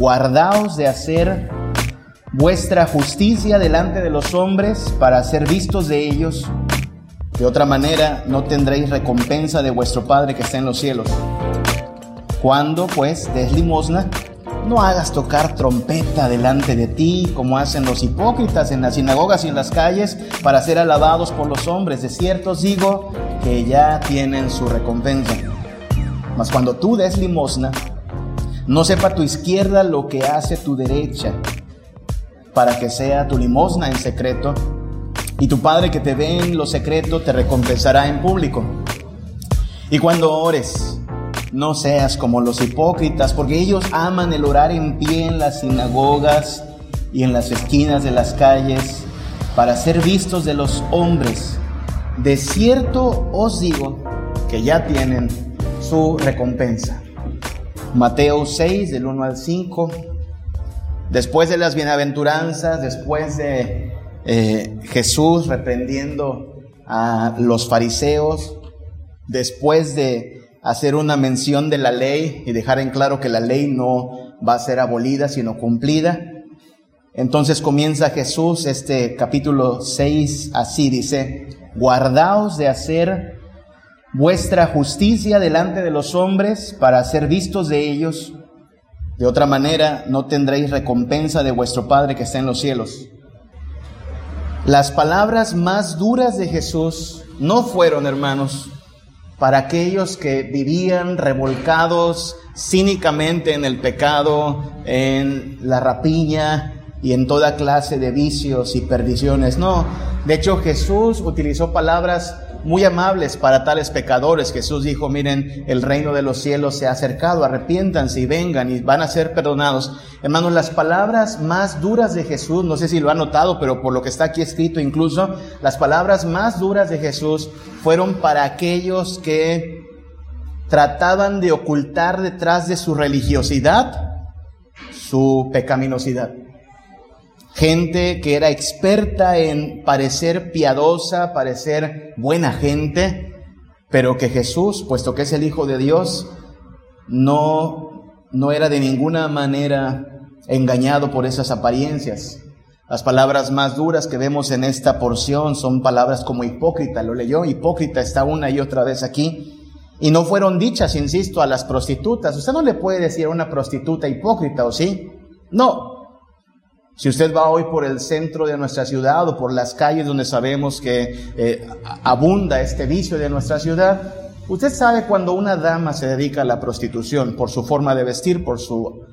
guardaos de hacer vuestra justicia delante de los hombres para ser vistos de ellos. De otra manera no tendréis recompensa de vuestro Padre que está en los cielos. Cuando pues des limosna, no hagas tocar trompeta delante de ti como hacen los hipócritas en las sinagogas y en las calles para ser alabados por los hombres. De cierto os digo que ya tienen su recompensa. Mas cuando tú des limosna, no sepa tu izquierda lo que hace tu derecha, para que sea tu limosna en secreto, y tu Padre que te ve en lo secreto te recompensará en público. Y cuando ores, no seas como los hipócritas, porque ellos aman el orar en pie en las sinagogas y en las esquinas de las calles para ser vistos de los hombres. De cierto os digo que ya tienen su recompensa. Mateo 6, del 1 al 5. Después de las bienaventuranzas, después de eh, Jesús reprendiendo a los fariseos, después de hacer una mención de la ley y dejar en claro que la ley no va a ser abolida, sino cumplida. Entonces comienza Jesús este capítulo 6 así, dice, guardaos de hacer vuestra justicia delante de los hombres para ser vistos de ellos. De otra manera no tendréis recompensa de vuestro Padre que está en los cielos. Las palabras más duras de Jesús no fueron, hermanos, para aquellos que vivían revolcados cínicamente en el pecado, en la rapiña y en toda clase de vicios y perdiciones. No, de hecho Jesús utilizó palabras muy amables para tales pecadores. Jesús dijo, miren, el reino de los cielos se ha acercado, arrepiéntanse y vengan y van a ser perdonados. Hermanos, las palabras más duras de Jesús, no sé si lo han notado, pero por lo que está aquí escrito incluso, las palabras más duras de Jesús fueron para aquellos que trataban de ocultar detrás de su religiosidad su pecaminosidad gente que era experta en parecer piadosa, parecer buena gente, pero que Jesús, puesto que es el Hijo de Dios, no, no era de ninguna manera engañado por esas apariencias. Las palabras más duras que vemos en esta porción son palabras como hipócrita, lo leyó, hipócrita está una y otra vez aquí. Y no fueron dichas, insisto, a las prostitutas. Usted no le puede decir a una prostituta hipócrita, ¿o sí? No, si usted va hoy por el centro de nuestra ciudad o por las calles donde sabemos que eh, abunda este vicio de nuestra ciudad, usted sabe cuando una dama se dedica a la prostitución por su forma de vestir, por su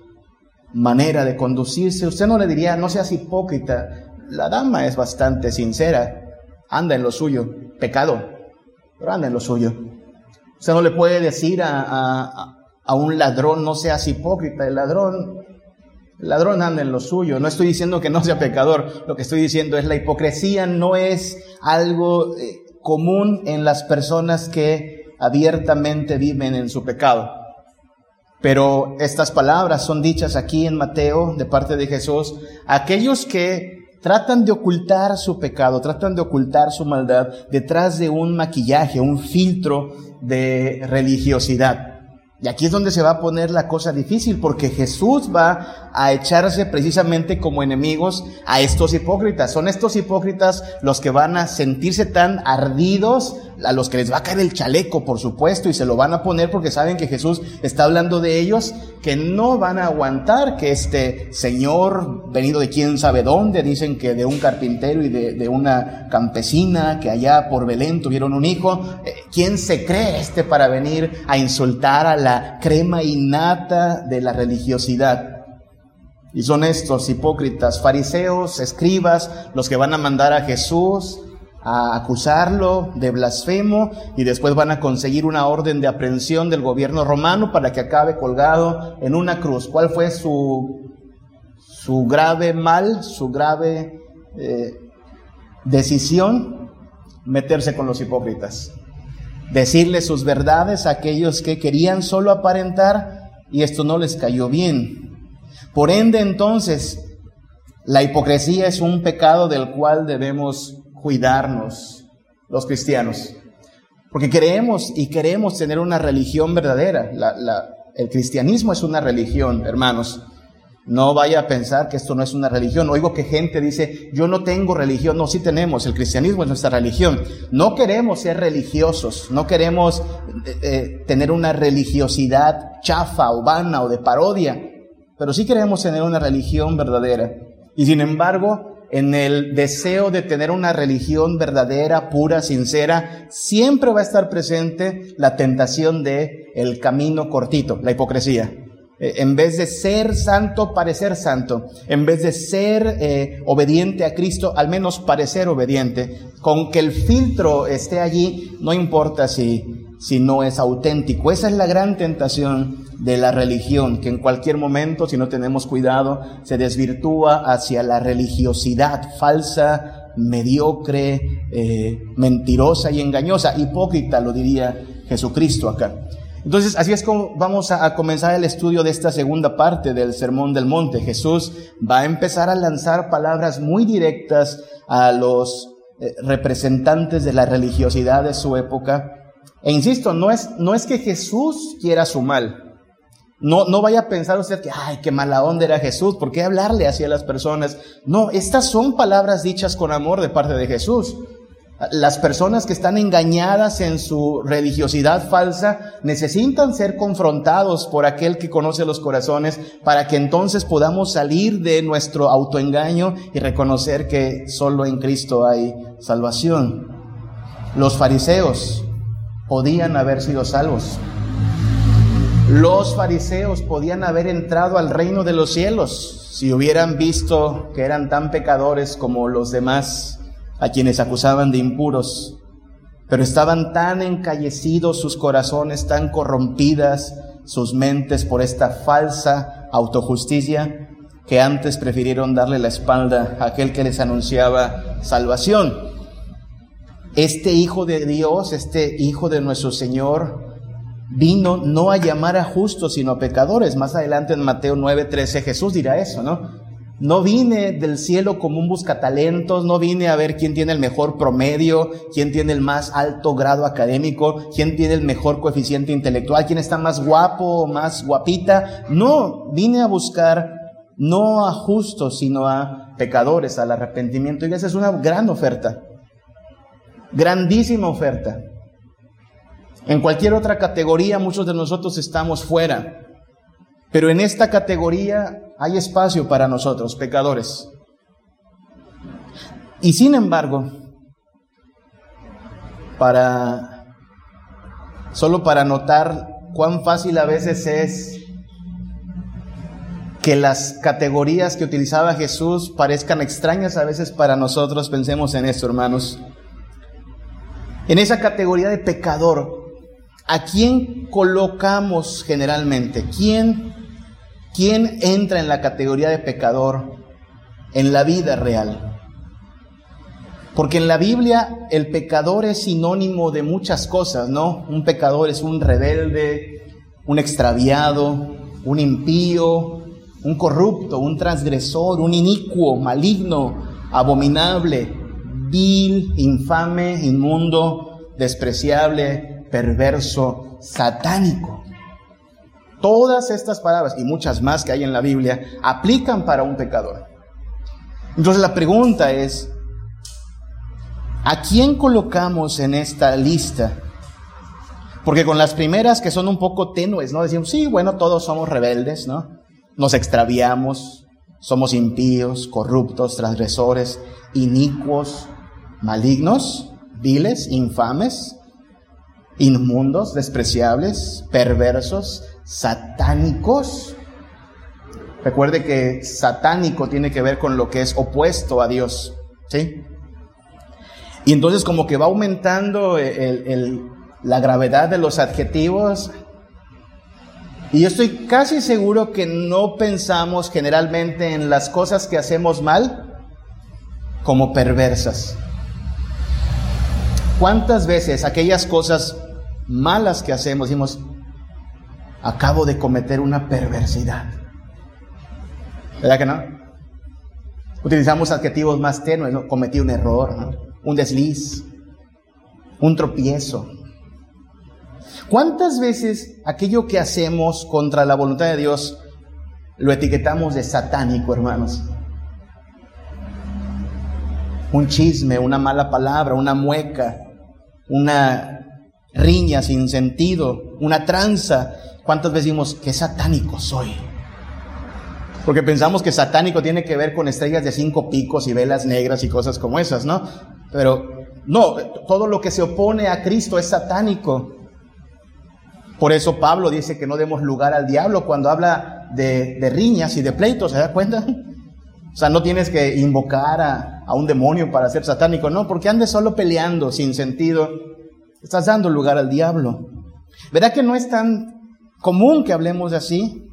manera de conducirse, usted no le diría, no seas hipócrita, la dama es bastante sincera, anda en lo suyo, pecado, pero anda en lo suyo. Usted no le puede decir a, a un ladrón, no seas hipócrita, el ladrón el ladrón anda en lo suyo. No estoy diciendo que no sea pecador. Lo que estoy diciendo es la hipocresía no es algo eh, común en las personas que abiertamente viven en su pecado. Pero estas palabras son dichas aquí en Mateo de parte de Jesús. Aquellos que tratan de ocultar su pecado, tratan de ocultar su maldad detrás de un maquillaje, un filtro de religiosidad. Y aquí es donde se va a poner la cosa difícil, porque Jesús va a echarse precisamente como enemigos a estos hipócritas. Son estos hipócritas los que van a sentirse tan ardidos, a los que les va a caer el chaleco, por supuesto, y se lo van a poner porque saben que Jesús está hablando de ellos, que no van a aguantar que este Señor, venido de quién sabe dónde, dicen que de un carpintero y de, una campesina, que allá por Belén tuvieron un hijo, eh, ¿quién se cree este para venir a insultar a la crema innata de la religiosidad? Y son estos hipócritas, fariseos, escribas, los que van a mandar a Jesús a acusarlo de blasfemo y después van a conseguir una orden de aprehensión del gobierno romano para que acabe colgado en una cruz. ¿Cuál fue su, su grave mal, su grave eh, decisión? Meterse con los hipócritas. Decirle sus verdades a aquellos que querían solo aparentar y esto no les cayó bien. Por ende, entonces, la hipocresía es un pecado del cual debemos cuidarnos los cristianos. Porque creemos y queremos tener una religión verdadera. el cristianismo es una religión, hermanos. No vaya a pensar que esto no es una religión. Oigo que gente dice, yo no tengo religión. No, sí tenemos. El cristianismo es nuestra religión. No queremos ser religiosos. No queremos eh, eh, tener una religiosidad chafa o vana o de parodia. Pero sí queremos tener una religión verdadera. Y sin embargo, en el deseo de tener una religión verdadera, pura, sincera, siempre va a estar presente la tentación de el camino cortito, la hipocresía. Eh, en vez de ser santo, parecer santo. En vez de ser eh, obediente a Cristo, al menos parecer obediente. Con que el filtro esté allí, no importa si, si no es auténtico. Esa es la gran tentación de la religión, que en cualquier momento, si no tenemos cuidado, se desvirtúa hacia la religiosidad falsa, mediocre, eh, mentirosa y engañosa. Hipócrita, lo diría Jesucristo acá. Entonces, así es como vamos a, comenzar el estudio de esta segunda parte del Sermón del Monte. Jesús va a empezar a lanzar palabras muy directas a los eh, representantes de la religiosidad de su época. E insisto, no es, no es que Jesús quiera su mal. No, no vaya a pensar usted que, ay, qué mala onda era Jesús, ¿por qué hablarle así a las personas? No, estas son palabras dichas con amor de parte de Jesús. Las personas que están engañadas en su religiosidad falsa necesitan ser confrontados por aquel que conoce los corazones para que entonces podamos salir de nuestro autoengaño y reconocer que solo en Cristo hay salvación. Los fariseos podían haber sido salvos. Los fariseos podían haber entrado al reino de los cielos si hubieran visto que eran tan pecadores como los demás a quienes acusaban de impuros, pero estaban tan encallecidos sus corazones, tan corrompidas sus mentes por esta falsa autojusticia, que antes prefirieron darle la espalda a aquel que les anunciaba salvación. Este Hijo de Dios, este Hijo de nuestro Señor, vino no a llamar a justos, sino a pecadores. Más adelante en Mateo 9:13 Jesús dirá eso, ¿no? No vine del cielo como un buscatalentos, no vine a ver quién tiene el mejor promedio, quién tiene el más alto grado académico, quién tiene el mejor coeficiente intelectual, quién está más guapo más guapita. No, vine a buscar no a justos, sino a pecadores, al arrepentimiento. Y esa es una gran oferta, grandísima oferta. En cualquier otra categoría muchos de nosotros estamos fuera. Pero en esta categoría hay espacio para nosotros, pecadores. Y sin embargo, para solo para notar cuán fácil a veces es que las categorías que utilizaba Jesús parezcan extrañas a veces para nosotros, pensemos en esto, hermanos. En esa categoría de pecador, ¿a quién colocamos generalmente? ¿Quién ¿Quién entra en la categoría de pecador en la vida real? Porque en la Biblia el pecador es sinónimo de muchas cosas, ¿no? Un pecador es un rebelde, un extraviado, un impío, un corrupto, un transgresor, un inicuo, maligno, abominable, vil, infame, inmundo, despreciable, perverso, satánico. Todas estas palabras y muchas más que hay en la Biblia aplican para un pecador. Entonces la pregunta es, ¿a quién colocamos en esta lista? Porque con las primeras que son un poco tenues, ¿no? Decimos, sí, bueno, todos somos rebeldes, ¿no? Nos extraviamos, somos impíos, corruptos, transgresores, inicuos, malignos, viles, infames, inmundos, despreciables, perversos, satánicos. Recuerde que satánico tiene que ver con lo que es opuesto a Dios, ¿sí? Y entonces como que va aumentando la gravedad de los adjetivos. Y yo estoy casi seguro que no pensamos generalmente en las cosas que hacemos mal como perversas. ¿Cuántas veces aquellas cosas malas que hacemos decimos, acabo de cometer una perversidad. ¿Verdad que no? Utilizamos adjetivos más tenues, ¿no? cometí un error, un desliz, un tropiezo. ¿Cuántas veces aquello que hacemos contra la voluntad de Dios lo etiquetamos de satánico, hermanos. Un chisme, una mala palabra, una mueca, una riña sin sentido, una tranza. ¿Cuántas veces decimos, qué satánico soy? Porque pensamos que satánico tiene que ver con estrellas de cinco picos y velas negras y cosas como esas, ¿no? Pero no, todo lo que se opone a Cristo es satánico. Por eso Pablo dice que no demos lugar al diablo cuando habla de, riñas y de pleitos, ¿se da cuenta? O sea, no tienes que invocar a, a, un demonio para ser satánico, no, porque andes solo peleando sin sentido, estás dando lugar al diablo. ¿Verdad que no es tan común que hablemos así?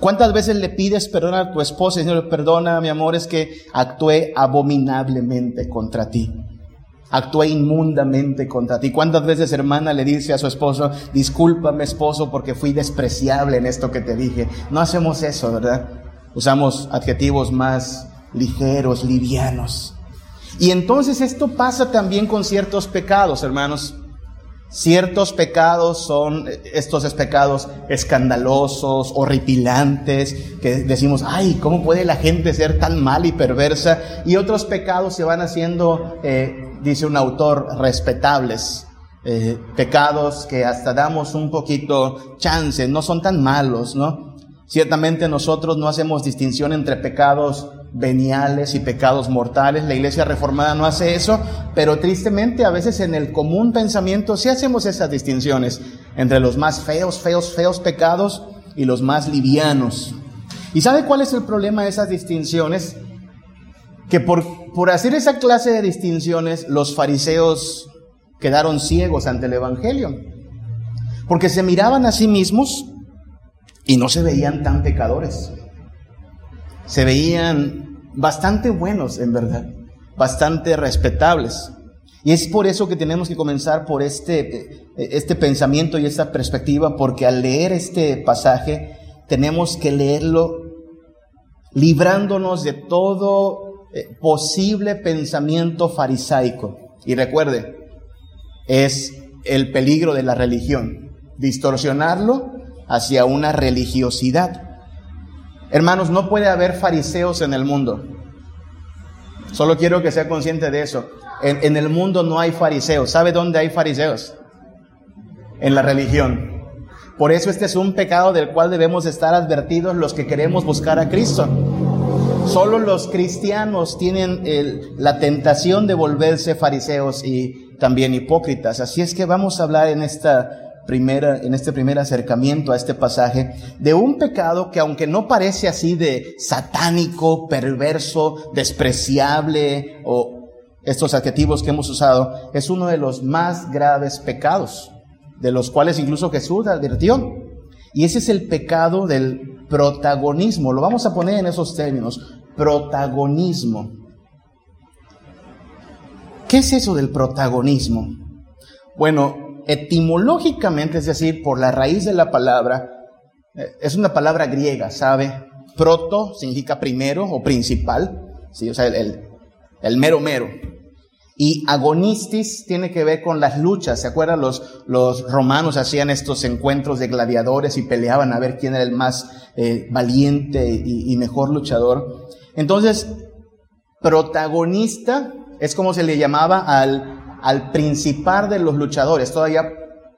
¿Cuántas veces le pides perdón a tu esposa? Señor, perdona, mi amor, es que actué abominablemente contra ti. Actué inmundamente contra ti. ¿Cuántas veces, hermana, le dice a su esposo, discúlpame, esposo, porque fui despreciable en esto que te dije? No hacemos eso, ¿verdad? Usamos adjetivos más ligeros, livianos. Y entonces esto pasa también con ciertos pecados, hermanos. Ciertos pecados son estos pecados escandalosos, horripilantes, que decimos, ay, ¿cómo puede la gente ser tan mal y perversa? Y otros pecados se van haciendo, eh, dice un autor, respetables. Eh, pecados que hasta damos un poquito chance, no son tan malos, ¿no? Ciertamente nosotros no hacemos distinción entre pecados veniales y pecados mortales. La iglesia reformada no hace eso, pero tristemente a veces en el común pensamiento sí hacemos esas distinciones entre los más feos, feos, feos pecados y los más livianos. ¿Y sabe cuál es el problema de esas distinciones? Que por, por hacer esa clase de distinciones los fariseos quedaron ciegos ante el Evangelio, porque se miraban a sí mismos y no se veían tan pecadores se veían bastante buenos, en verdad, bastante respetables. Y es por eso que tenemos que comenzar por este, este pensamiento y esta perspectiva, porque al leer este pasaje tenemos que leerlo librándonos de todo eh, posible pensamiento farisaico. Y recuerde, es el peligro de la religión, distorsionarlo hacia una religiosidad. Hermanos, no puede haber fariseos en el mundo. Solo quiero que sea consciente de eso. En, el mundo no hay fariseos. ¿Sabe dónde hay fariseos? En la religión. Por eso este es un pecado del cual debemos estar advertidos los que queremos buscar a Cristo. Solo los cristianos tienen la tentación de volverse fariseos y también hipócritas. Así es que vamos a hablar en esta en este primer acercamiento a este pasaje, de un pecado que aunque no parece así de satánico, perverso, despreciable o estos adjetivos que hemos usado, es uno de los más graves pecados, de los cuales incluso Jesús advirtió. Y ese es el pecado del protagonismo. Lo vamos a poner en esos términos. Protagonismo. ¿Qué es eso del protagonismo? Bueno, etimológicamente, es decir, por la raíz de la palabra, eh, es una palabra griega, ¿sabe? Proto significa primero o principal, o sea, el, el, mero mero. Y agonistis tiene que ver con las luchas. ¿Se acuerdan? Los, los romanos hacían estos encuentros de gladiadores y peleaban a ver quién era el más eh, valiente y mejor luchador. Entonces, protagonista es como se le llamaba al al principal de los luchadores. Todavía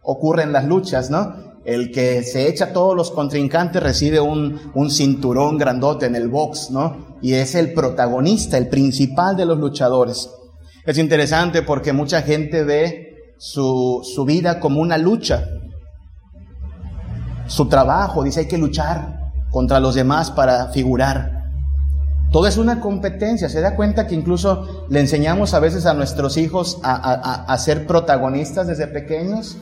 ocurre en las luchas, ¿no? El que se echa todos los contrincantes recibe un, un, cinturón grandote en el box, ¿no? Y es el protagonista, el principal de los luchadores. Es interesante porque mucha gente ve su, su vida como una lucha. Su trabajo, dice, hay que luchar contra los demás para figurar. Todo es una competencia. Se da cuenta que incluso le enseñamos a veces a nuestros hijos a, ser protagonistas desde pequeños.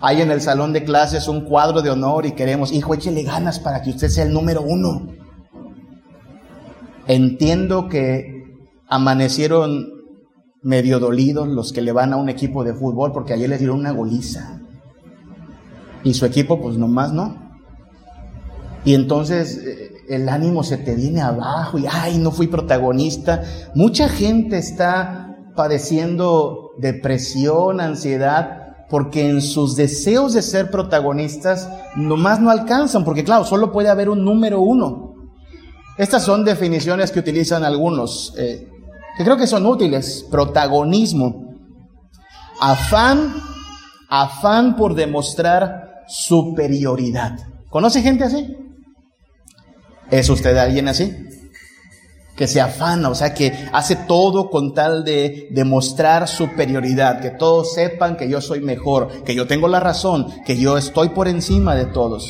Hay en el salón de clases un cuadro de honor y queremos, hijo, échele ganas para que usted sea el número uno. Entiendo que amanecieron medio dolidos los que le van a un equipo de fútbol porque ayer les dieron una goliza. Y su equipo, pues nomás no. Y entonces eh, el ánimo se te viene abajo y, ay, no fui protagonista. Mucha gente está padeciendo depresión, ansiedad, porque en sus deseos de ser protagonistas nomás no alcanzan, porque claro, solo puede haber un número uno. Estas son definiciones que utilizan algunos, eh, que creo que son útiles. Protagonismo. Afán, afán por demostrar superioridad. ¿Conoce gente así? ¿Es usted alguien así? Que se afana, o sea, que hace todo con tal de demostrar superioridad, que todos sepan que yo soy mejor, que yo tengo la razón, que yo estoy por encima de todos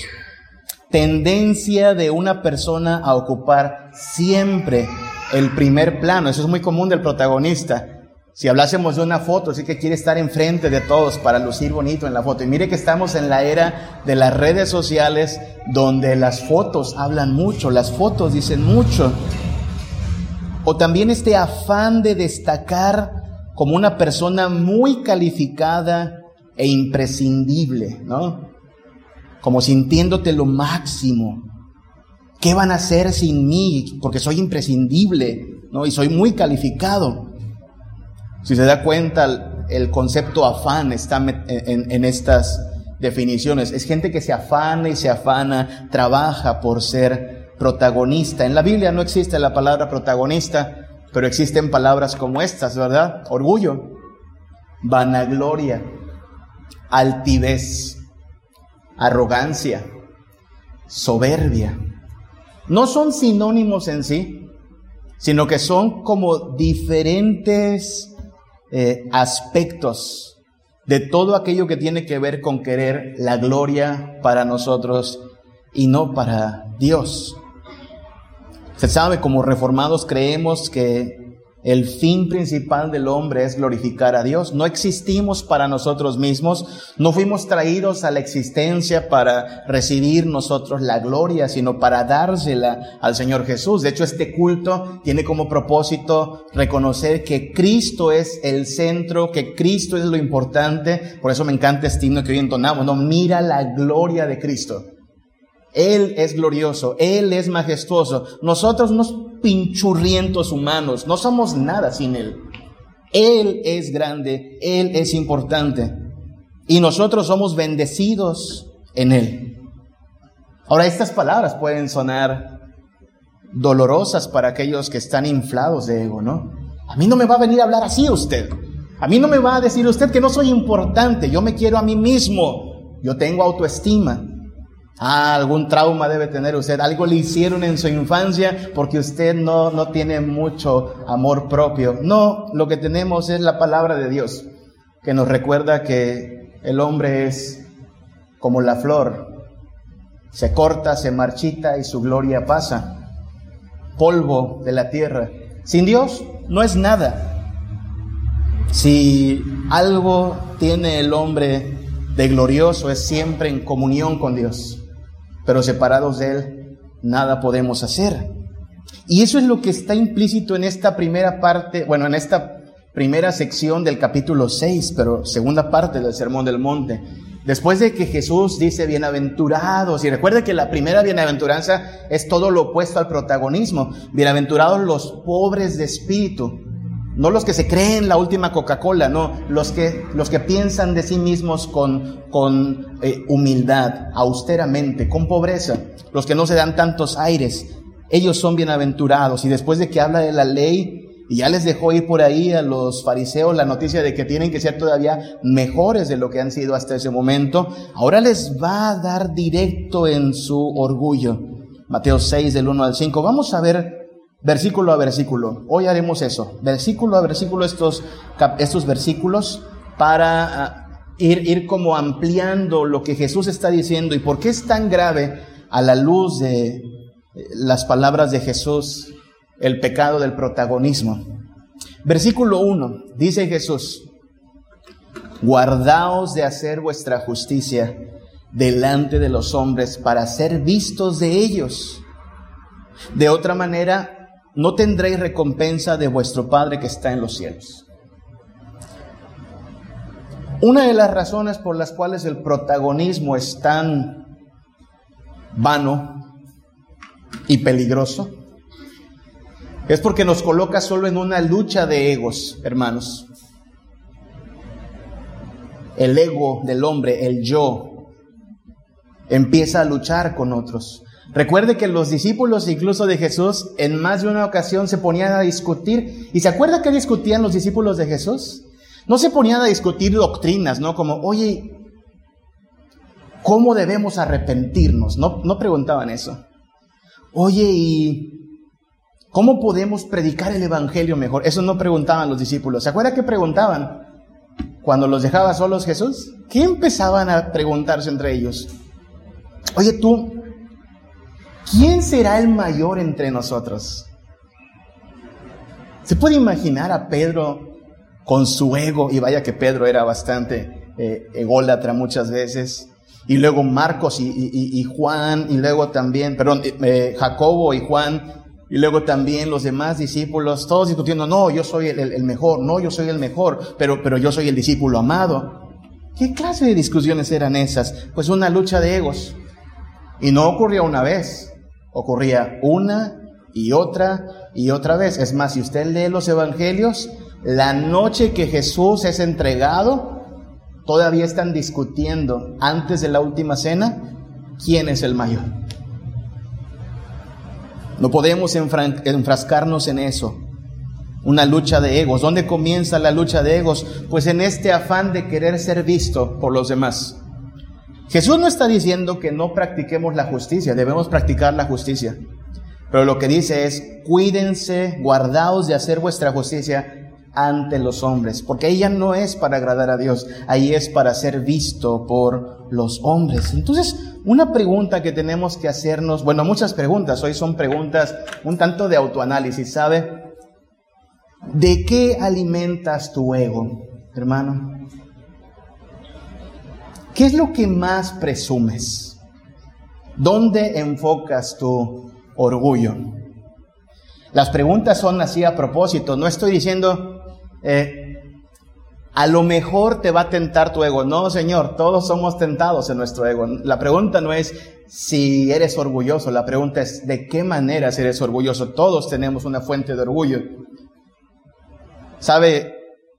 tendencia de una persona a ocupar siempre el primer plano. Eso es muy común del protagonista. Si hablásemos de una foto, sí que quiere estar enfrente de todos para lucir bonito en la foto. Y mire que estamos en la era de las redes sociales donde las fotos hablan mucho, las fotos dicen mucho. O también este afán de destacar como una persona muy calificada e imprescindible, ¿no? como sintiéndote lo máximo. ¿Qué van a hacer sin mí? Porque soy imprescindible, ¿no? Y soy muy calificado. Si se da cuenta, el concepto afán está en, estas definiciones. Es gente que se afana y se afana, trabaja por ser protagonista. En la Biblia no existe la palabra protagonista, pero existen palabras como estas, ¿verdad? Orgullo, vanagloria, altivez arrogancia, soberbia. No son sinónimos en sí, sino que son como diferentes eh, aspectos de todo aquello que tiene que ver con querer la gloria para nosotros y no para Dios. Se sabe, como reformados creemos que el fin principal del hombre es glorificar a Dios. No existimos para nosotros mismos, no fuimos traídos a la existencia para recibir nosotros la gloria, sino para dársela al Señor Jesús. De hecho, este culto tiene como propósito reconocer que Cristo es el centro, que Cristo es lo importante. Por eso me encanta este himno que hoy entonamos, no, mira la gloria de Cristo. Él es glorioso, Él es majestuoso. Nosotros unos pinchurrientos humanos, no somos nada sin Él. Él es grande, Él es importante. Y nosotros somos bendecidos en Él. Ahora, estas palabras pueden sonar dolorosas para aquellos que están inflados de ego, ¿no? A mí no me va a venir a hablar así usted. A mí no me va a decir usted que no soy importante. Yo me quiero a mí mismo. Yo tengo autoestima. Ah, algún trauma debe tener usted, algo le hicieron en su infancia porque usted no, no tiene mucho amor propio. No, lo que tenemos es la palabra de Dios, que nos recuerda que el hombre es como la flor, se corta, se marchita y su gloria pasa, polvo de la tierra. Sin Dios no es nada. Si algo tiene el hombre de glorioso es siempre en comunión con Dios pero separados de Él nada podemos hacer. Y eso es lo que está implícito en esta primera parte, bueno, en esta primera sección del capítulo 6, pero segunda parte del Sermón del Monte. Después de que Jesús dice bienaventurados, y recuerde que la primera bienaventuranza es todo lo opuesto al protagonismo, bienaventurados los pobres de espíritu, no los que se creen la última Coca-Cola, no, los que, los que piensan de sí mismos con, con eh, humildad, austeramente, con pobreza, los que no se dan tantos aires, ellos son bienaventurados. Y después de que habla de la ley, y ya les dejó ir por ahí a los fariseos la noticia de que tienen que ser todavía mejores de lo que han sido hasta ese momento, ahora les va a dar directo en su orgullo. Mateo 6 del 1 al 5. Vamos a ver versículo a versículo. Hoy haremos eso, versículo a versículo estos, estos versículos para ah, ir, ir como ampliando lo que Jesús está diciendo y por qué es tan grave a la luz de eh, las palabras de Jesús el pecado del protagonismo. Versículo 1, dice Jesús, guardaos de hacer vuestra justicia delante de los hombres para ser vistos de ellos. De otra manera, no tendréis recompensa de vuestro Padre que está en los cielos. Una de las razones por las cuales el protagonismo es tan vano y peligroso es porque nos coloca solo en una lucha de egos, hermanos. el ego del hombre, el yo, empieza a luchar con otros. Recuerde que los discípulos incluso de Jesús en más de una ocasión se ponían a discutir. ¿Y se acuerda que discutían los discípulos de Jesús? No se ponían a discutir doctrinas, ¿no? Como, oye, ¿cómo debemos arrepentirnos? No, no preguntaban eso. Oye, ¿y cómo podemos predicar el Evangelio mejor? Eso no preguntaban los discípulos. ¿Se acuerda que preguntaban? Cuando los dejaba solos Jesús, ¿qué empezaban a preguntarse entre ellos? Oye tú, ¿quién será el mayor entre nosotros? ¿Se puede imaginar a Pedro con su ego? Y vaya que Pedro era bastante eh, ególatra muchas veces. Y luego Marcos y, Juan, y luego también, perdón, eh, eh, Jacobo y Juan, y luego también los demás discípulos, todos discutiendo, no, yo soy el, mejor, no, yo soy el mejor, pero, pero yo soy el discípulo amado. ¿Qué clase de discusiones eran esas? Pues una lucha de egos. Y no ocurría una vez, ocurría una y otra y otra vez. Es más, si usted lee los evangelios, la noche que Jesús es entregado, todavía están discutiendo antes de la última cena quién es el mayor. No podemos enfrascarnos en eso. Una lucha de egos. ¿Dónde comienza la lucha de egos? Pues en este afán de querer ser visto por los demás. Jesús no está diciendo que no practiquemos la justicia, debemos practicar la justicia. Pero lo que dice es, cuídense, guardaos de hacer vuestra justicia ante los hombres, porque ella no es para agradar a Dios, ahí es para ser visto por los hombres. Entonces, una pregunta que tenemos que hacernos, bueno, muchas preguntas, hoy son preguntas un tanto de autoanálisis, ¿sabe? ¿De qué alimentas tu ego, hermano? ¿Qué es lo que más presumes? ¿Dónde enfocas tu orgullo? Las preguntas son así a propósito. No estoy diciendo, eh, a lo mejor te va a tentar tu ego. No, Señor, todos somos tentados en nuestro ego. La pregunta no es si eres orgulloso, la pregunta es de qué manera eres orgulloso. Todos tenemos una fuente de orgullo. ¿Sabe?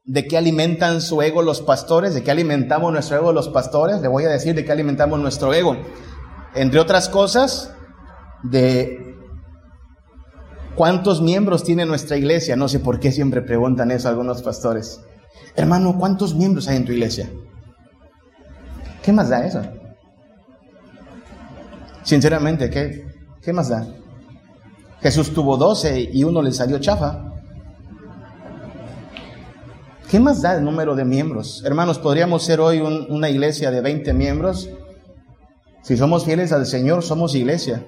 ¿De qué alimentan su ego los pastores? ¿De qué alimentamos nuestro ego los pastores? Le voy a decir de qué alimentamos nuestro ego. Entre otras cosas, de cuántos miembros tiene nuestra iglesia. No sé por qué siempre preguntan eso algunos pastores. Hermano, ¿cuántos miembros hay en tu iglesia? ¿Qué más da eso? Sinceramente, ¿qué, qué más da? Jesús tuvo doce y uno le salió chafa. ¿Qué más da el número de miembros? Hermanos, ¿podríamos ser hoy una iglesia de 20 miembros? Si somos fieles al Señor, somos iglesia.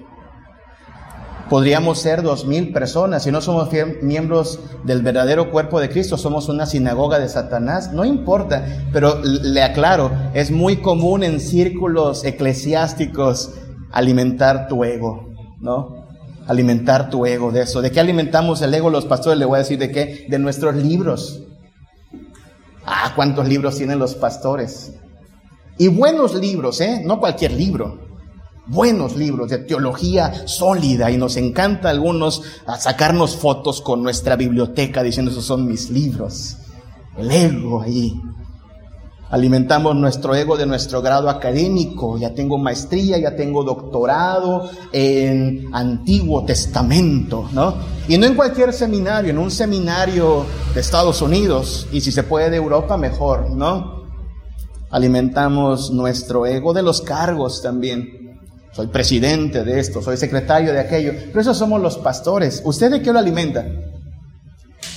Podríamos ser dos mil personas. Si no somos miembros del verdadero cuerpo de Cristo, somos una sinagoga de Satanás. No importa, pero le aclaro, es muy común en círculos eclesiásticos alimentar tu ego, ¿no? Alimentar tu ego de eso. ¿De qué alimentamos el ego los pastores? Le voy a decir de qué. De nuestros libros. Ah, cuántos libros tienen los pastores. Y buenos libros, ¿eh? No cualquier libro. Buenos libros de teología sólida y nos encanta algunos a sacarnos fotos con nuestra biblioteca diciendo esos son mis libros. El ego ahí. Alimentamos nuestro ego de nuestro grado académico. Ya tengo maestría, ya tengo doctorado en Antiguo Testamento, ¿no? Y no en cualquier seminario, en un seminario de Estados Unidos y si se puede de Europa, mejor, ¿no? Alimentamos nuestro ego de los cargos también. Soy presidente de esto, soy secretario de aquello. Pero esos somos los pastores. ¿Usted de qué lo alimenta?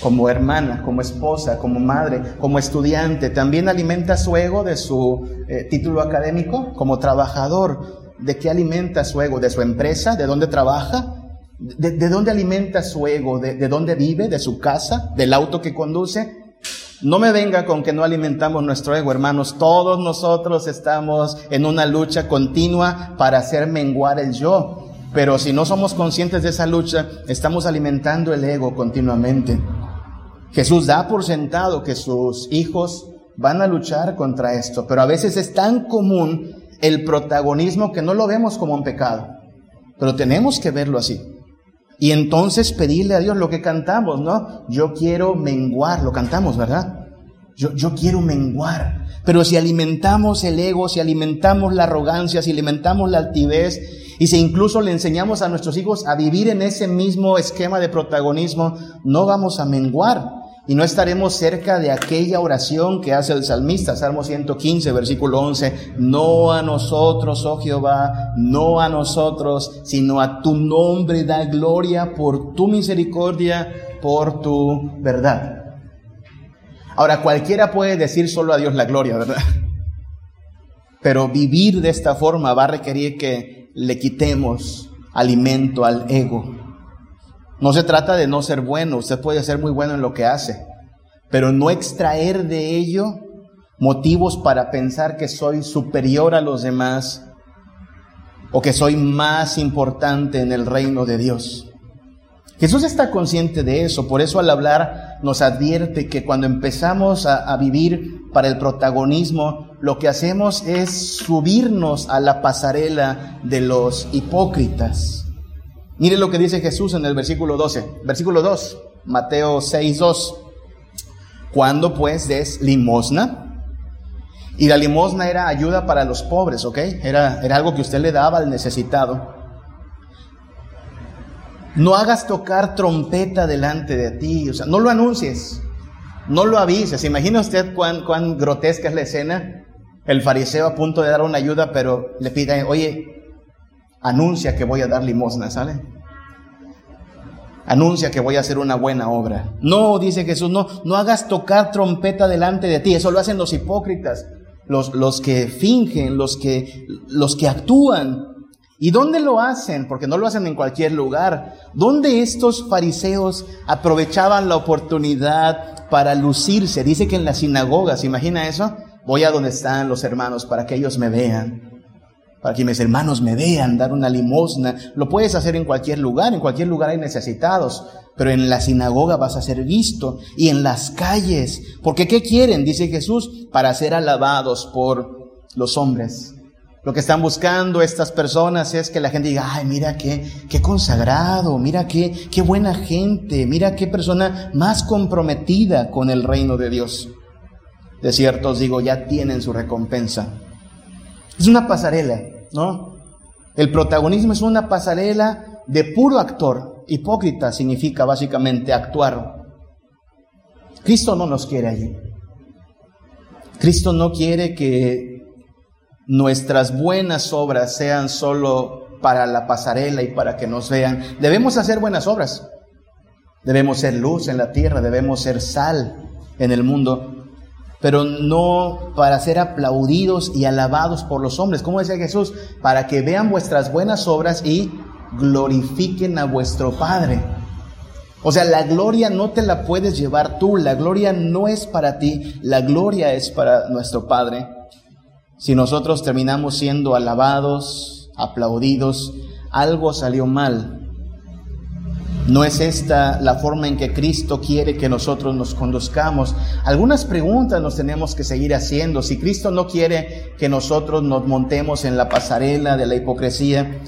Como hermana, como esposa, como madre, como estudiante, también alimenta su ego de su eh, título académico, como trabajador. ¿De qué alimenta su ego? ¿De su empresa? ¿De dónde trabaja? ¿De, dónde alimenta su ego? ¿De, ¿De dónde vive? ¿De su casa? ¿Del auto que conduce? No me venga con que no alimentamos nuestro ego, hermanos. Todos nosotros estamos en una lucha continua para hacer menguar el yo. Pero si no somos conscientes de esa lucha, estamos alimentando el ego continuamente. Jesús da por sentado que sus hijos van a luchar contra esto, pero a veces es tan común el protagonismo que no lo vemos como un pecado, pero tenemos que verlo así. Y entonces pedirle a Dios lo que cantamos, ¿no? Yo quiero menguar, lo cantamos, ¿verdad? Yo, yo quiero menguar. Pero si alimentamos el ego, si alimentamos la arrogancia, si alimentamos la altivez, y si incluso le enseñamos a nuestros hijos a vivir en ese mismo esquema de protagonismo, no vamos a menguar y no estaremos cerca de aquella oración que hace el salmista, Salmo 115, versículo 11, no a nosotros, oh Jehová, no a nosotros, sino a tu nombre da gloria por tu misericordia, por tu verdad. Ahora, cualquiera puede decir solo a Dios la gloria, ¿verdad? Pero vivir de esta forma va a requerir que le quitemos alimento al ego. No se trata de no ser bueno, usted puede ser muy bueno en lo que hace, pero no extraer de ello motivos para pensar que soy superior a los demás o que soy más importante en el reino de Dios. Jesús está consciente de eso, por eso al hablar nos advierte que cuando empezamos a, vivir para el protagonismo, lo que hacemos es subirnos a la pasarela de los hipócritas. Mire lo que dice Jesús en el versículo 12, versículo 2, Mateo 6, 2. Cuando pues des limosna, y la limosna era ayuda para los pobres, ¿ok? Era, era algo que usted le daba al necesitado. No hagas tocar trompeta delante de ti, o sea, no lo anuncies, no lo avises. Imagina usted cuán, cuán grotesca es la escena. El fariseo a punto de dar una ayuda, pero le pide, oye, anuncia que voy a dar limosna, ¿sale? Anuncia que voy a hacer una buena obra. No, dice Jesús, no, no hagas tocar trompeta delante de ti. Eso lo hacen los hipócritas, los, los que fingen, los que, los que actúan. ¿Y dónde lo hacen? Porque no lo hacen en cualquier lugar. ¿Dónde estos fariseos aprovechaban la oportunidad para lucirse? Dice que en las sinagogas, imagina eso? Voy a donde están los hermanos para que ellos me vean, para que mis hermanos me vean, dar una limosna. Lo puedes hacer en cualquier lugar, en cualquier lugar hay necesitados, pero en la sinagoga vas a ser visto y en las calles. Porque ¿qué quieren? Dice Jesús, para ser alabados por los hombres. Lo que están buscando estas personas es que la gente diga, ay, mira qué, qué consagrado, mira qué, qué buena gente, mira qué persona más comprometida con el reino de Dios. De cierto os digo, ya tienen su recompensa. Es una pasarela, ¿no? El protagonismo es una pasarela de puro actor. Hipócrita significa básicamente actuar. Cristo no nos quiere allí. Cristo no quiere que nuestras buenas obras sean solo para la pasarela y para que nos vean. Debemos hacer buenas obras. Debemos ser luz en la tierra, debemos ser sal en el mundo, pero no para ser aplaudidos y alabados por los hombres. Como decía Jesús, para que vean vuestras buenas obras y glorifiquen a vuestro Padre. O sea, la gloria no te la puedes llevar tú, la gloria no es para ti, la gloria es para nuestro Padre si nosotros terminamos siendo alabados, aplaudidos, algo salió mal. No es esta la forma en que Cristo quiere que nosotros nos conduzcamos. Algunas preguntas nos tenemos que seguir haciendo. Si Cristo no quiere que nosotros nos montemos en la pasarela de la hipocresía,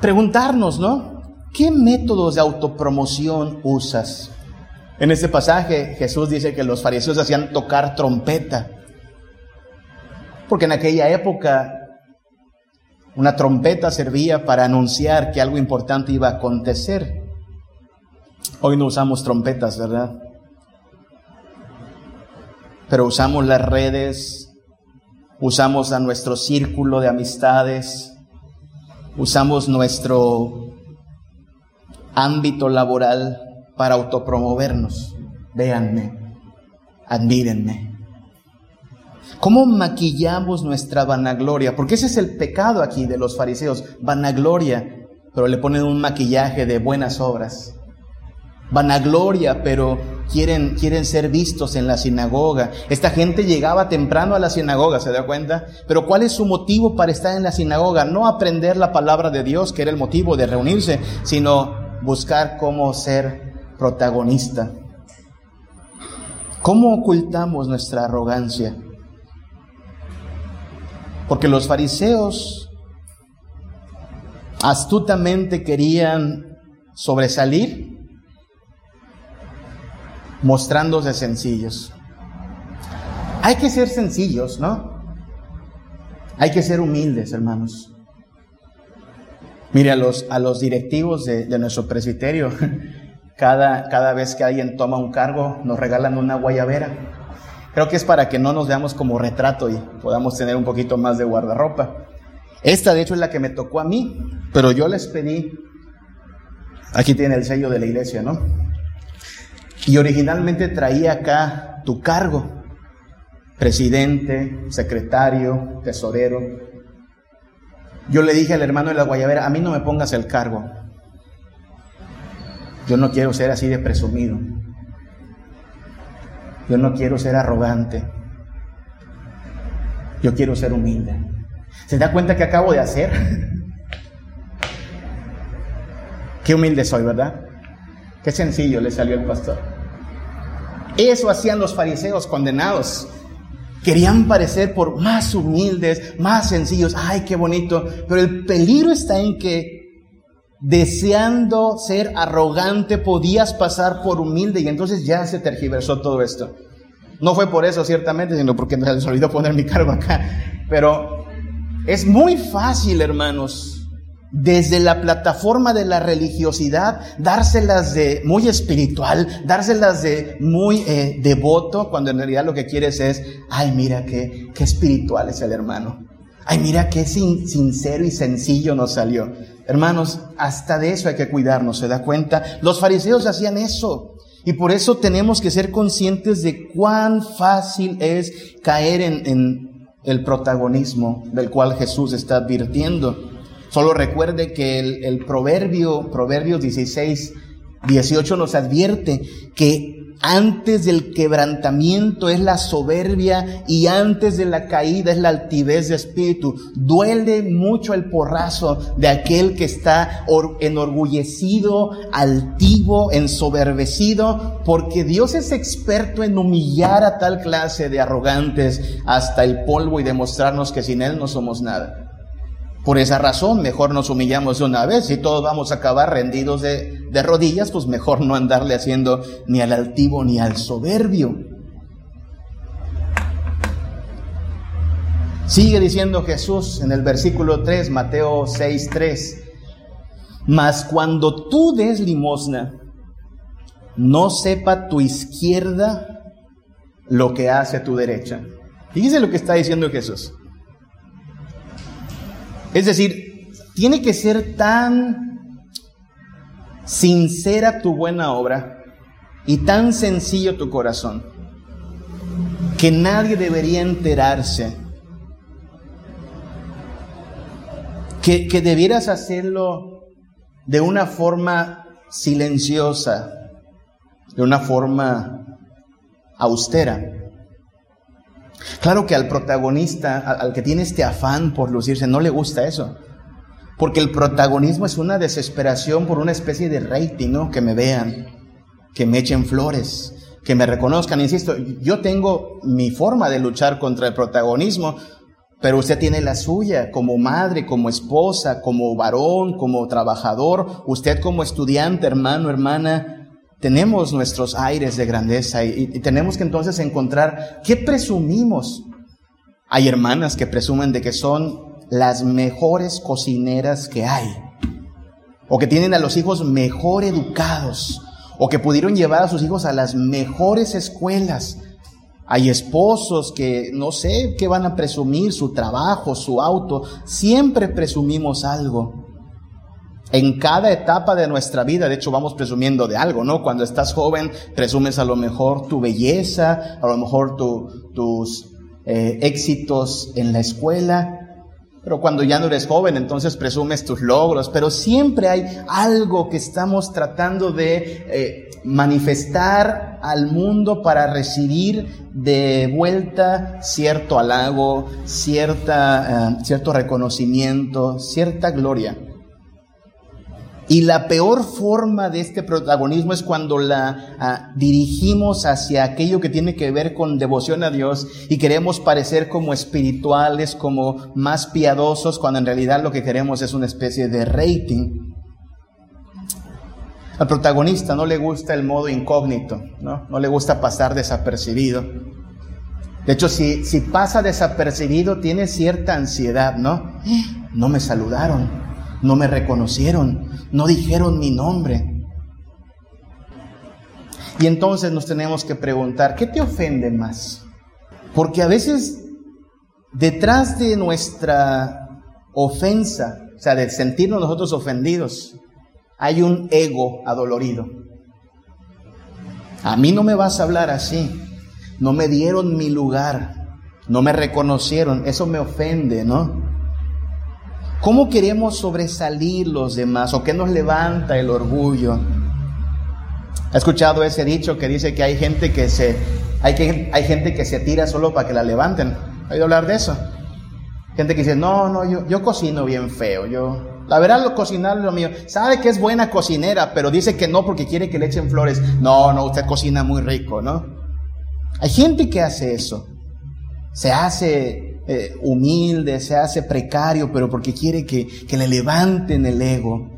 preguntarnos, ¿no? ¿Qué métodos de autopromoción usas? En este pasaje Jesús dice que los fariseos hacían tocar trompeta. Porque en aquella época una trompeta servía para anunciar que algo importante iba a acontecer. Hoy no usamos trompetas, ¿verdad? Pero usamos las redes, usamos a nuestro círculo de amistades, usamos nuestro ámbito laboral para autopromovernos. Véanme, admírenme. ¿Cómo maquillamos nuestra vanagloria? Porque ese es el pecado aquí de los fariseos, vanagloria, pero le ponen un maquillaje de buenas obras. Vanagloria, pero quieren, quieren ser vistos en la sinagoga. Esta gente llegaba temprano a la sinagoga, ¿se da cuenta? Pero ¿cuál es su motivo para estar en la sinagoga? No aprender la palabra de Dios, que era el motivo de reunirse, sino buscar cómo ser protagonista. ¿Cómo ocultamos nuestra arrogancia? Porque los fariseos astutamente querían sobresalir mostrándose sencillos. Hay que ser sencillos, ¿no? Hay que ser humildes, hermanos. Mire, a los, a los directivos de, de nuestro presbiterio, cada, cada vez que alguien toma un cargo, nos regalan una guayabera. Creo que es para que no nos veamos como retrato y podamos tener un poquito más de guardarropa. Esta, de hecho, es la que me tocó a mí, pero yo les pedí, aquí tiene el sello de la iglesia, ¿no? Y originalmente traía acá tu cargo, presidente, secretario, tesorero. Yo le dije al hermano de la Guayabera, a mí no me pongas el cargo. Yo no quiero ser así de presumido. Yo no quiero ser arrogante. Yo quiero ser humilde. ¿Se da cuenta que acabo de hacer? Qué humilde soy, ¿verdad? Qué sencillo le salió el pastor. Eso hacían los fariseos condenados. Querían parecer por más humildes, más sencillos. Ay, qué bonito. Pero el peligro está en que deseando ser arrogante podías pasar por humilde y entonces ya se tergiversó todo esto. No fue por eso ciertamente, sino porque se les olvidó poner mi cargo acá. Pero es muy fácil, hermanos, desde la plataforma de la religiosidad, dárselas de muy espiritual, dárselas de muy eh, devoto, cuando en realidad lo que quieres es, ay, mira qué, qué espiritual es el hermano. Ay, mira qué sincero y sencillo nos salió. Hermanos, hasta de eso hay que cuidarnos, ¿se da cuenta? Los fariseos hacían eso. Y por eso tenemos que ser conscientes de cuán fácil es caer en, en el protagonismo del cual Jesús está advirtiendo. Solo recuerde que el, proverbio, Proverbios 16, 18 nos advierte que antes del quebrantamiento es la soberbia y antes de la caída es la altivez de espíritu. Duele mucho el porrazo de aquel que está enorgullecido, altivo, ensoberbecido, porque Dios es experto en humillar a tal clase de arrogantes hasta el polvo y demostrarnos que sin Él no somos nada. Por esa razón, mejor nos humillamos de una vez. Si todos vamos a acabar rendidos de, rodillas, pues mejor no andarle haciendo ni al altivo ni al soberbio. Sigue diciendo Jesús en el versículo 3, Mateo 6, 3. Mas cuando tú des limosna, no sepa tu izquierda lo que hace tu derecha. Fíjese lo que está diciendo Jesús. Es decir, tiene que ser tan sincera tu buena obra y tan sencillo tu corazón que nadie debería enterarse. Que, que debieras hacerlo de una forma silenciosa, de una forma austera. Claro que al protagonista, al que tiene este afán por lucirse, no le gusta eso. Porque el protagonismo es una desesperación por una especie de rating, ¿no? Que me vean, que me echen flores, que me reconozcan. Insisto, yo tengo mi forma de luchar contra el protagonismo, pero usted tiene la suya como madre, como esposa, como varón, como trabajador, usted como estudiante, hermano, hermana, tenemos nuestros aires de grandeza y, tenemos que entonces encontrar qué presumimos. Hay hermanas que presumen de que son las mejores cocineras que hay, o que tienen a los hijos mejor educados, o que pudieron llevar a sus hijos a las mejores escuelas. Hay esposos que no sé qué van a presumir, su trabajo, su auto, siempre presumimos algo en cada etapa de nuestra vida, de hecho vamos presumiendo de algo, ¿no? Cuando estás joven, presumes a lo mejor tu belleza, a lo mejor tus eh, éxitos en la escuela, pero cuando ya no eres joven, entonces presumes tus logros, pero siempre hay algo que estamos tratando de eh, manifestar al mundo para recibir de vuelta cierto halago, cierta, eh, cierto reconocimiento, cierta gloria. Y la peor forma de este protagonismo es cuando la ah, dirigimos hacia aquello que tiene que ver con devoción a Dios y queremos parecer como espirituales, como más piadosos, cuando en realidad lo que queremos es una especie de rating. Al protagonista no le gusta el modo incógnito, ¿no? No le gusta pasar desapercibido. De hecho, si, si pasa desapercibido, tiene cierta ansiedad, ¿no? No me saludaron, no me reconocieron, no dijeron mi nombre. Y entonces nos tenemos que preguntar, ¿qué te ofende más? Porque a veces detrás de nuestra ofensa, o sea, de sentirnos nosotros ofendidos, hay un ego adolorido. A mí no me vas a hablar así. No me dieron mi lugar. No me reconocieron. Eso me ofende, ¿no? ¿Cómo queremos sobresalir los demás? ¿O qué nos levanta el orgullo? ¿Ha escuchado ese dicho que dice que hay gente que se, hay, que, hay gente que se tira solo para que la levanten? ¿Ha oído hablar de eso? Gente que dice, no, no, yo, yo cocino bien feo, yo, la verdad, lo cocinar lo mío. Sabe que es buena cocinera, pero dice que no porque quiere que le echen flores. No, no, usted cocina muy rico, ¿no? Hay gente que hace eso. Se hace eh, humilde, se hace precario, pero porque quiere que, que le levanten el ego.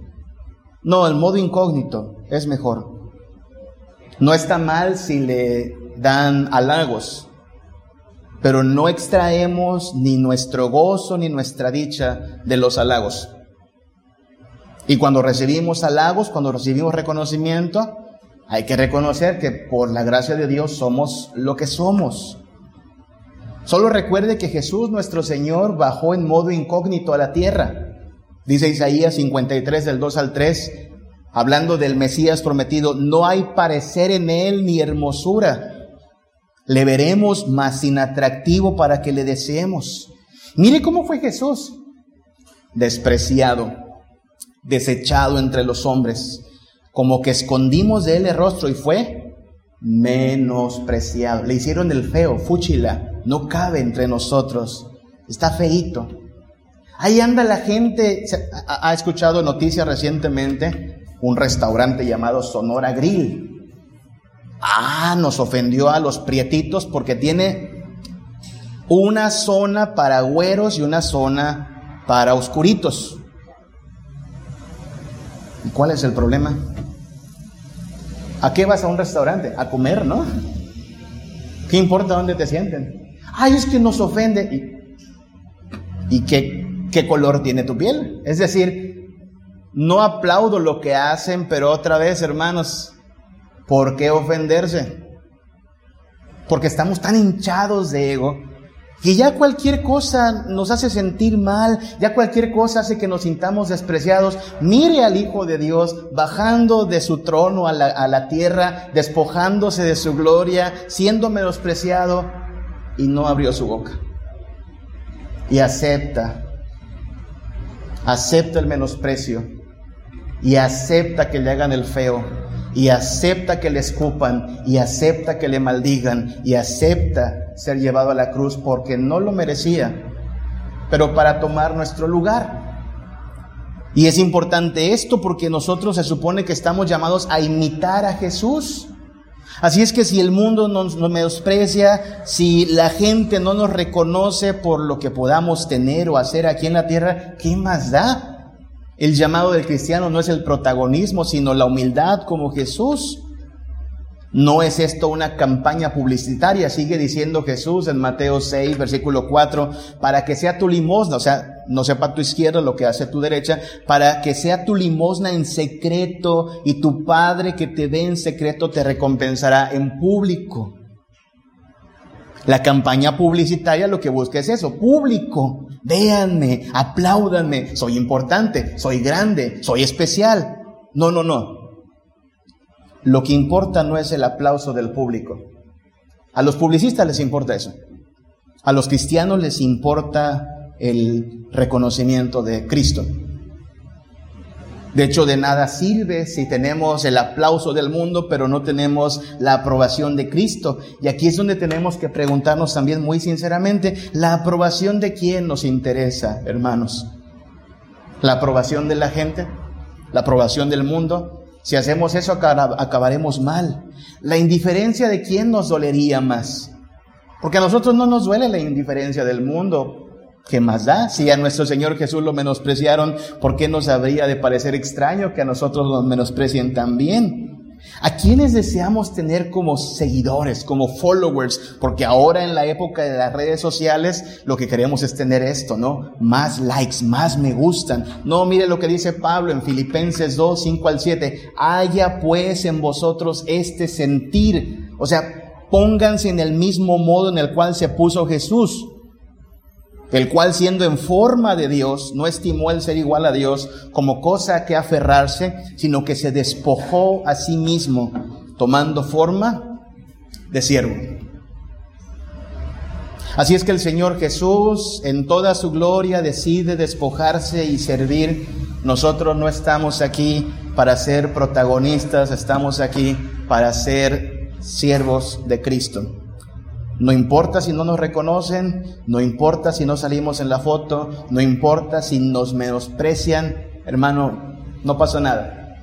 No, el modo incógnito es mejor. No está mal si le dan halagos, pero no extraemos ni nuestro gozo ni nuestra dicha de los halagos. Y cuando recibimos halagos, cuando recibimos reconocimiento, hay que reconocer que por la gracia de Dios somos lo que somos. Solo recuerde que Jesús nuestro Señor bajó en modo incógnito a la tierra. Dice Isaías 53 del 2 al 3, hablando del Mesías prometido, no hay parecer en él ni hermosura. Le veremos más inatractivo para que le deseemos. Mire cómo fue Jesús, despreciado, desechado entre los hombres, como que escondimos de él el rostro y fue menospreciado. Le hicieron el feo, fúchila, no cabe entre nosotros, está feito. Ahí anda la gente, ha escuchado noticias recientemente, un restaurante llamado Sonora Grill. Ah, nos ofendió a los prietitos porque tiene una zona para güeros y una zona para oscuritos. ¿Y cuál es el problema? ¿A qué vas a un restaurante? A comer, ¿no? ¿Qué importa dónde te sienten? Ay, es que nos ofende. ¿Y, qué, qué color tiene tu piel? Es decir, no aplaudo lo que hacen, pero otra vez, hermanos, ¿por qué ofenderse? Porque estamos tan hinchados de ego que ya cualquier cosa nos hace sentir mal, ya cualquier cosa hace que nos sintamos despreciados. Mire al Hijo de Dios bajando de su trono a la tierra, despojándose de su gloria, siendo menospreciado y no abrió su boca. Y acepta, acepta el menosprecio y acepta que le hagan el feo y acepta que le escupan y acepta que le maldigan y acepta ser llevado a la cruz porque no lo merecía, pero para tomar nuestro lugar. Y es importante esto porque nosotros se supone que estamos llamados a imitar a Jesús. Así es que si el mundo nos, nos, menosprecia, si la gente no nos reconoce por lo que podamos tener o hacer aquí en la tierra, ¿qué más da? El llamado del cristiano no es el protagonismo, sino la humildad como Jesús. No es esto una campaña publicitaria, sigue diciendo Jesús en Mateo 6, versículo 4, para que sea tu limosna, o sea, no sepa tu izquierda lo que hace tu derecha, para que sea tu limosna en secreto y tu Padre que te ve en secreto te recompensará en público. La campaña publicitaria lo que busca es eso, público. Véanme, apláudanme, soy importante, soy grande, soy especial. No, no, no. Lo que importa no es el aplauso del público. A los publicistas les importa eso. A los cristianos les importa el reconocimiento de Cristo. De hecho, de nada sirve si tenemos el aplauso del mundo, pero no tenemos la aprobación de Cristo. Y aquí es donde tenemos que preguntarnos también muy sinceramente, ¿la aprobación de quién nos interesa, hermanos? ¿La aprobación de la gente? ¿La aprobación del mundo? Si hacemos eso acabaremos mal. La indiferencia de quién nos dolería más. Porque a nosotros no nos duele la indiferencia del mundo. ¿Qué más da? Si a nuestro Señor Jesús lo menospreciaron, ¿por qué nos habría de parecer extraño que a nosotros nos menosprecien también? ¿A quienes deseamos tener como seguidores, como followers? Porque ahora en la época de las redes sociales lo que queremos es tener esto, ¿no? Más likes, más me gustan. No, mire lo que dice Pablo en Filipenses 2, 5 al 7. Haya pues en vosotros este sentir. O sea, pónganse en el mismo modo en el cual se puso Jesús el cual siendo en forma de Dios, no estimó el ser igual a Dios como cosa que aferrarse, sino que se despojó a sí mismo, tomando forma de siervo. Así es que el Señor Jesús en toda su gloria decide despojarse y servir. Nosotros no estamos aquí para ser protagonistas, estamos aquí para ser siervos de Cristo. No importa si no nos reconocen, no importa si no salimos en la foto, no importa si nos menosprecian, hermano, no pasa nada.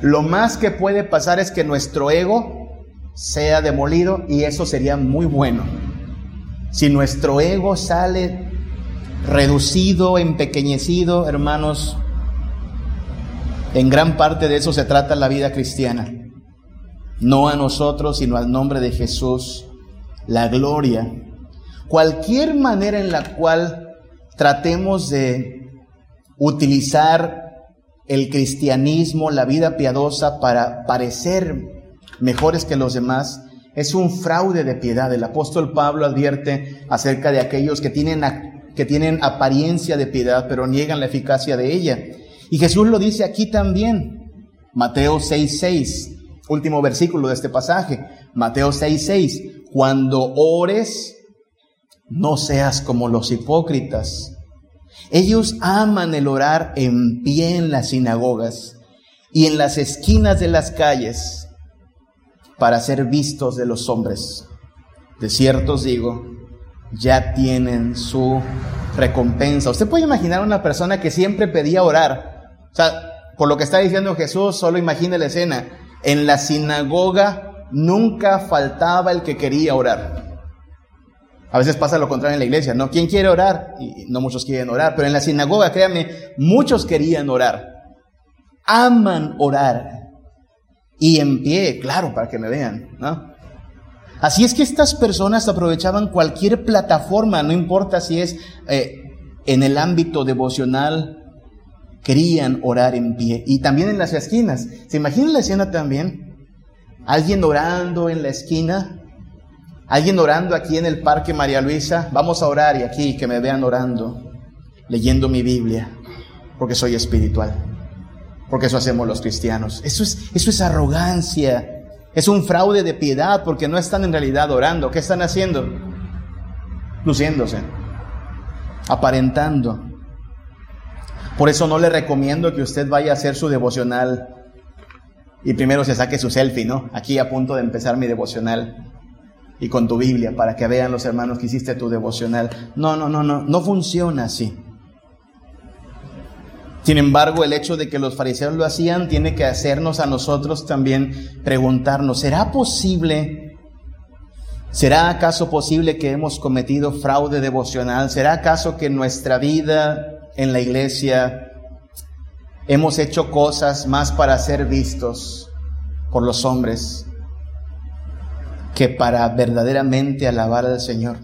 Lo más que puede pasar es que nuestro ego sea demolido y eso sería muy bueno. Si nuestro ego sale reducido, empequeñecido, hermanos, en gran parte de eso se trata la vida cristiana. No a nosotros, sino al nombre de Jesús la gloria, cualquier manera en la cual tratemos de utilizar el cristianismo, la vida piadosa para parecer mejores que los demás, es un fraude de piedad. El apóstol Pablo advierte acerca de aquellos que tienen, que tienen apariencia de piedad, pero niegan la eficacia de ella. Y Jesús lo dice aquí también. Mateo 6:6, último versículo de este pasaje. Mateo 6:6. Cuando ores, no seas como los hipócritas. Ellos aman el orar en pie en las sinagogas y en las esquinas de las calles para ser vistos de los hombres. De cierto os digo, ya tienen su recompensa. Usted puede imaginar una persona que siempre pedía orar. O sea, por lo que está diciendo Jesús, solo imagine la escena. En la sinagoga nunca faltaba el que quería orar. A veces pasa lo contrario en la iglesia, ¿no? ¿Quién quiere orar? Y no muchos quieren orar, pero en la sinagoga, créanme, muchos querían orar. Aman orar. Y en pie, claro, para que me vean, ¿no? Así es que estas personas aprovechaban cualquier plataforma, no importa si es eh, en el ámbito devocional, querían orar en pie. Y también en las esquinas. ¿Se imaginan la escena también? Alguien orando en la esquina. Alguien orando aquí en el Parque María Luisa. Vamos a orar y aquí que me vean orando, leyendo mi Biblia, porque soy espiritual. Porque eso hacemos los cristianos. Eso es, eso es arrogancia. Es un fraude de piedad porque no están en realidad orando. ¿Qué están haciendo? Luciéndose, aparentando. Por eso no le recomiendo que usted vaya a hacer su devocional y primero se saque su selfie, ¿no? Aquí a punto de empezar mi devocional y con tu Biblia para que vean los hermanos que hiciste tu devocional. No, no, no, no, no funciona así. Sin embargo, el hecho de que los fariseos lo hacían tiene que hacernos a nosotros también preguntarnos, ¿será posible? ¿Será acaso posible que hemos cometido fraude devocional? ¿Será acaso que nuestra vida en la iglesia hemos hecho cosas más para ser vistos por los hombres que para verdaderamente alabar al Señor.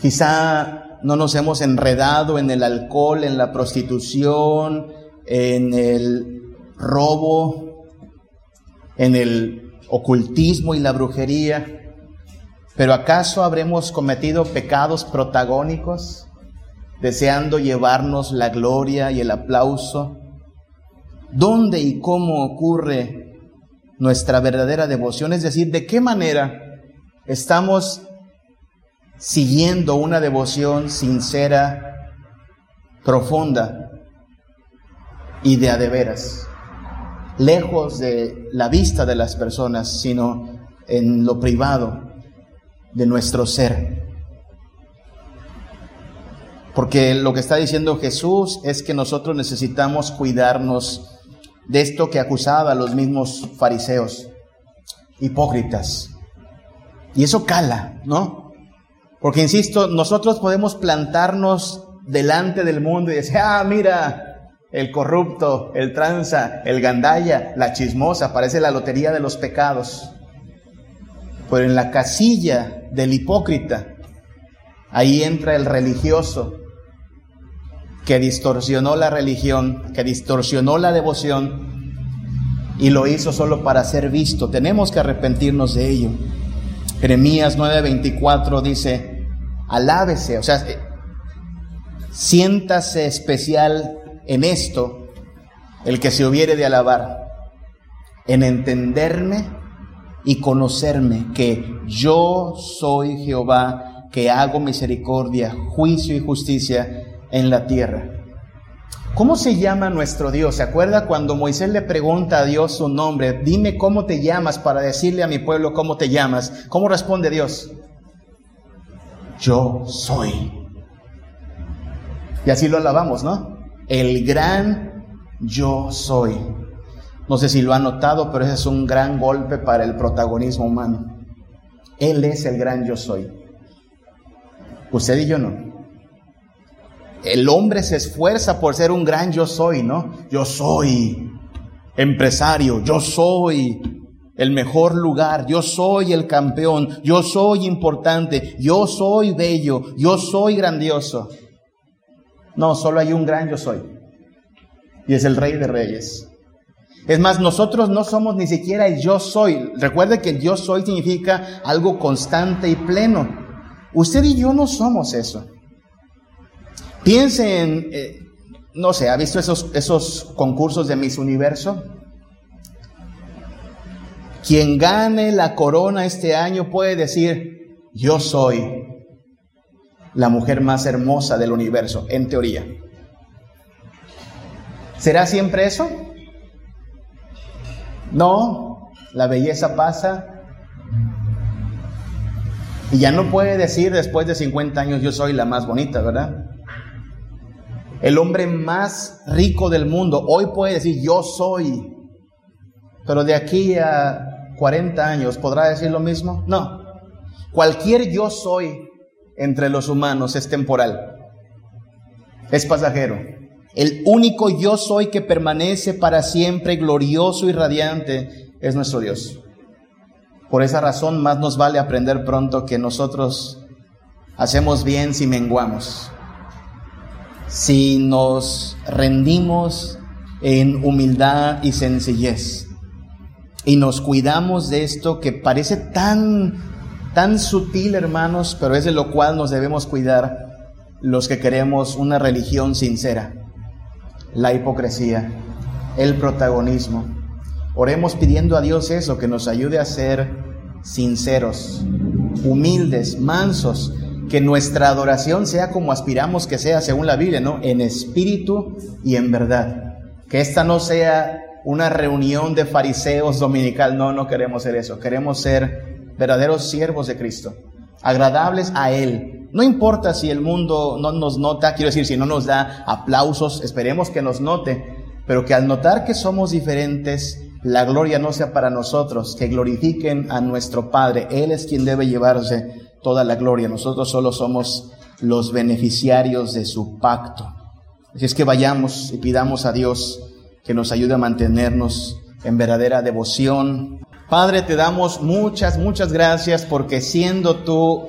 Quizá no nos hemos enredado en el alcohol, en la prostitución, en el robo, en el ocultismo y la brujería, pero ¿acaso habremos cometido pecados protagónicos? Deseando llevarnos la gloria y el aplauso? ¿Dónde y cómo ocurre nuestra verdadera devoción? Es decir, ¿de qué manera estamos siguiendo una devoción sincera, profunda y de a de veras? Lejos de la vista de las personas, sino en lo privado de nuestro ser. Porque lo que está diciendo Jesús es que nosotros necesitamos cuidarnos de esto que acusaba a los mismos fariseos, hipócritas. Y eso cala, ¿no? Porque, insisto, nosotros podemos plantarnos delante del mundo y decir, ah, mira, el corrupto, el tranza, el gandaya, la chismosa, parece la lotería de los pecados. Pero en la casilla del hipócrita, ahí entra el religioso que distorsionó la religión, que distorsionó la devoción y lo hizo solo para ser visto. Tenemos que arrepentirnos de ello. Jeremías 9:24 dice, alábese, o sea, siéntase especial en esto el que se hubiere de alabar, en entenderme y conocerme que yo soy Jehová, que hago misericordia, juicio y justicia en la tierra. ¿Cómo se llama nuestro Dios? ¿Se acuerda cuando Moisés le pregunta a Dios su nombre? Dime cómo te llamas para decirle a mi pueblo cómo te llamas. ¿Cómo responde Dios? Yo soy. Y así lo alabamos, ¿no? El gran yo soy. No sé si lo ha notado, pero ese es un gran golpe para el protagonismo humano. Él es el gran yo soy. Usted y yo no el hombre se esfuerza por ser un gran yo soy, ¿no? Yo soy empresario, yo soy el mejor lugar, yo soy el campeón, yo soy importante, yo soy bello, yo soy grandioso. No, solo hay un gran yo soy. Y es el rey de reyes. Es más, nosotros no somos ni siquiera el yo soy. Recuerde que el yo soy significa algo constante y pleno. Usted y yo no somos eso. Piense en, eh, no sé, ¿ha visto esos, esos concursos de Miss Universo? Quien gane la corona este año puede decir, yo soy la mujer más hermosa del universo, en teoría. ¿Será siempre eso? No, la belleza pasa. Y ya no puede decir después de 50 años yo soy la más bonita, ¿verdad? El hombre más rico del mundo hoy puede decir yo soy, pero de aquí a 40 años podrá decir lo mismo. No, cualquier yo soy entre los humanos es temporal, es pasajero. El único yo soy que permanece para siempre glorioso y radiante es nuestro Dios. Por esa razón más nos vale aprender pronto que nosotros hacemos bien si menguamos si nos rendimos en humildad y sencillez y nos cuidamos de esto que parece tan tan sutil, hermanos, pero es de lo cual nos debemos cuidar los que queremos una religión sincera. La hipocresía, el protagonismo. Oremos pidiendo a Dios eso, que nos ayude a ser sinceros, humildes, mansos, que nuestra adoración sea como aspiramos que sea según la Biblia, ¿no? En espíritu y en verdad. Que esta no sea una reunión de fariseos dominical, no, no queremos ser eso, queremos ser verdaderos siervos de Cristo, agradables a Él. No importa si el mundo no nos nota, quiero decir, si no nos da aplausos, esperemos que nos note, pero que al notar que somos diferentes, la gloria no sea para nosotros, que glorifiquen a nuestro Padre. Él es quien debe llevarse toda la gloria. Nosotros solo somos los beneficiarios de su pacto. Así es que vayamos y pidamos a Dios que nos ayude a mantenernos en verdadera devoción. Padre, te damos muchas, muchas gracias porque siendo tú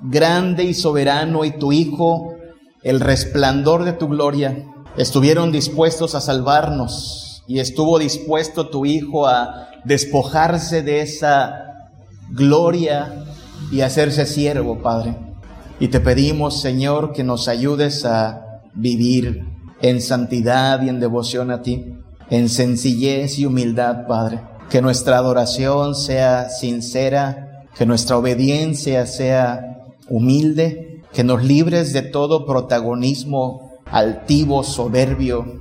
grande y soberano y tu Hijo, el resplandor de tu gloria, estuvieron dispuestos a salvarnos y estuvo dispuesto tu Hijo a despojarse de esa gloria y hacerse siervo, Padre. Y te pedimos, Señor, que nos ayudes a vivir en santidad y en devoción a ti, en sencillez y humildad, Padre. Que nuestra adoración sea sincera, que nuestra obediencia sea humilde, que nos libres de todo protagonismo altivo, soberbio,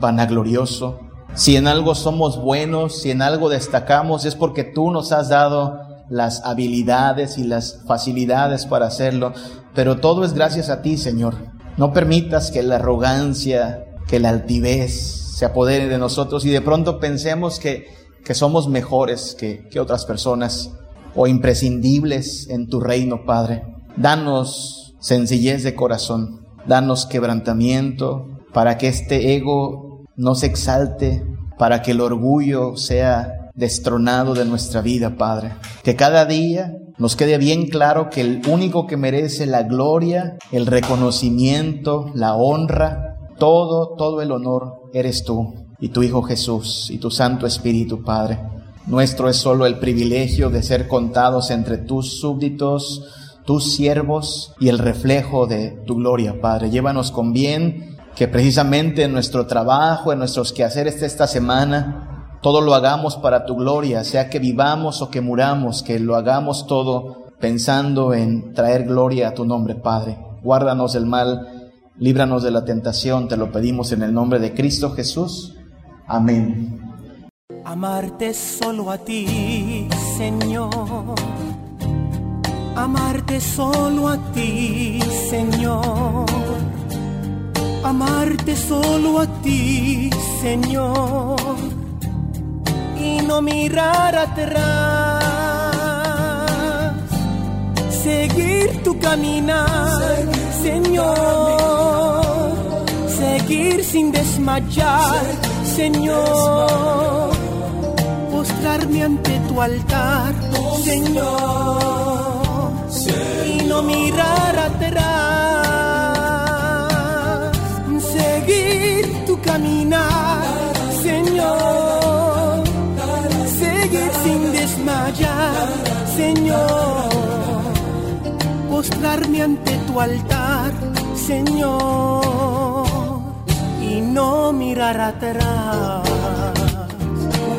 vanaglorioso. Si en algo somos buenos, si en algo destacamos, es porque tú nos has dado las habilidades y las facilidades para hacerlo, pero todo es gracias a ti, Señor. No permitas que la arrogancia, que la altivez se apodere de nosotros y de pronto pensemos que, que somos mejores que, que otras personas o imprescindibles en tu reino, Padre. Danos sencillez de corazón, danos quebrantamiento, para que este ego no se exalte, para que el orgullo sea destronado de nuestra vida, Padre. Que cada día nos quede bien claro que el único que merece la gloria, el reconocimiento, la honra, todo, todo el honor eres tú y tu Hijo Jesús y tu Santo Espíritu, Padre. Nuestro es solo el privilegio de ser contados entre tus súbditos, tus siervos y el reflejo de tu gloria, Padre. Llévanos con bien, que precisamente en nuestro trabajo, en nuestros quehaceres de esta semana, todo lo hagamos para tu gloria, sea que vivamos o que muramos, que lo hagamos todo pensando en traer gloria a tu nombre, Padre. Guárdanos del mal, líbranos de la tentación, te lo pedimos en el nombre de Cristo Jesús. Amén. Amarte solo a ti, Señor. Amarte solo a ti, Señor. Amarte solo a ti, Señor. Y no mirar atrás. Seguir tu caminar, Señor. Seguir sin desmayar Señor, postrarme ante tu altar, Señor, y no mirar atrás, caminar, Señor, seguir sin desmayar, Señor, postrarme ante tu altar, Señor no mirar atrás.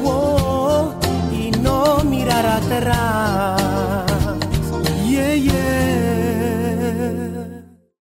Oh, y no mirar atrás.